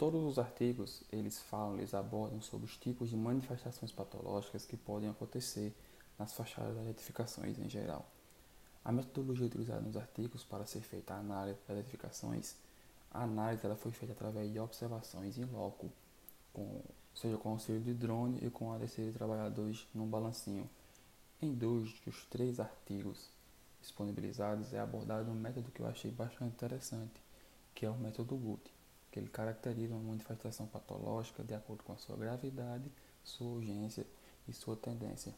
Todos os artigos, eles falam, eles abordam sobre os tipos de manifestações patológicas que podem acontecer nas fachadas das edificações em geral. A metodologia utilizada nos artigos para ser feita a análise das edificações, a análise ela foi feita através de observações em loco, com, seja com auxílio de drone e com a descida de trabalhadores num balancinho. Em dois dos três artigos disponibilizados é abordado um método que eu achei bastante interessante, que é o método Guth que ele caracteriza uma manifestação patológica de acordo com a sua gravidade, sua urgência e sua tendência.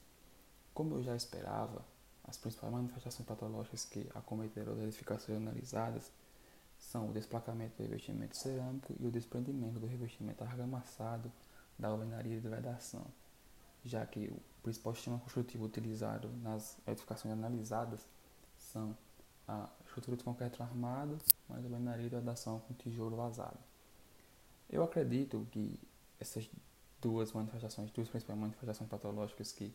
Como eu já esperava, as principais manifestações patológicas que acometeram as edificações analisadas são o desplacamento do revestimento cerâmico e o desprendimento do revestimento argamassado da alvenaria de vedação, já que o principal sistema construtivo utilizado nas edificações analisadas são a estrutura de concreto armado, mais alvenaria de vedação com tijolo vazado. Eu acredito que essas duas manifestações, duas principais manifestações patológicas que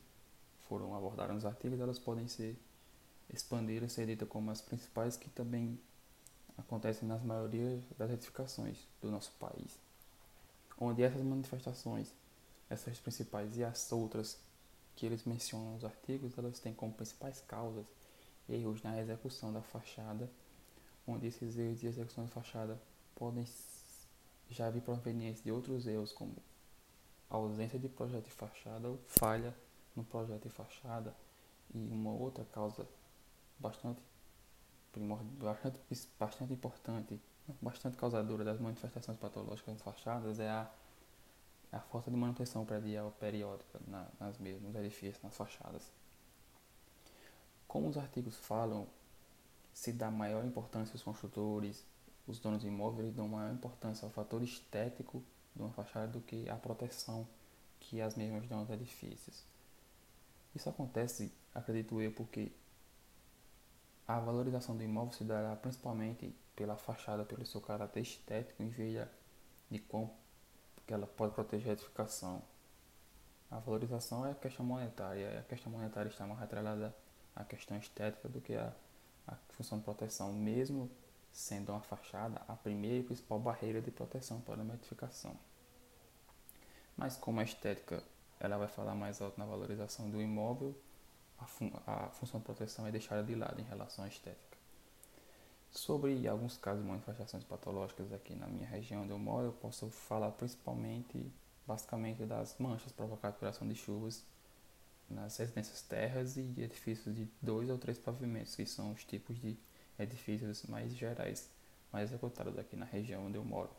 foram abordadas nos artigos, elas podem ser expandidas, ser ditas como as principais que também acontecem nas maioria das edificações do nosso país. Onde essas manifestações, essas principais e as outras que eles mencionam nos artigos, elas têm como principais causas erros na execução da fachada, onde esses erros de execução da fachada podem já vir provenientes de outros erros, como ausência de projeto de fachada ou falha no projeto de fachada, e uma outra causa bastante bastante, bastante importante, bastante causadora das manifestações patológicas nas fachadas é a, a falta de manutenção predial periódica na, nas mesmas, nos edifícios, nas fachadas. Como os artigos falam, se dá maior importância aos construtores, os donos de imóveis dão maior importância ao fator estético de uma fachada do que à proteção que as mesmas dão aos edifícios. Isso acontece, acredito eu, porque a valorização do imóvel se dará principalmente pela fachada, pelo seu caráter estético, em vez de como que ela pode proteger a edificação. A valorização é a questão monetária, a questão monetária está mais atrelada à questão estética do que a, a função de proteção, mesmo sendo uma fachada a primeira e principal barreira de proteção para uma edificação. Mas como a estética ela vai falar mais alto na valorização do imóvel, a, fun a função de proteção é deixada de lado em relação à estética. Sobre alguns casos de manifestações patológicas aqui na minha região onde eu moro, eu posso falar principalmente, basicamente, das manchas provocadas por ação de chuvas nas residências terras e edifícios de dois ou três pavimentos, que são os tipos de edifícios mais gerais, mais executados aqui na região onde eu moro.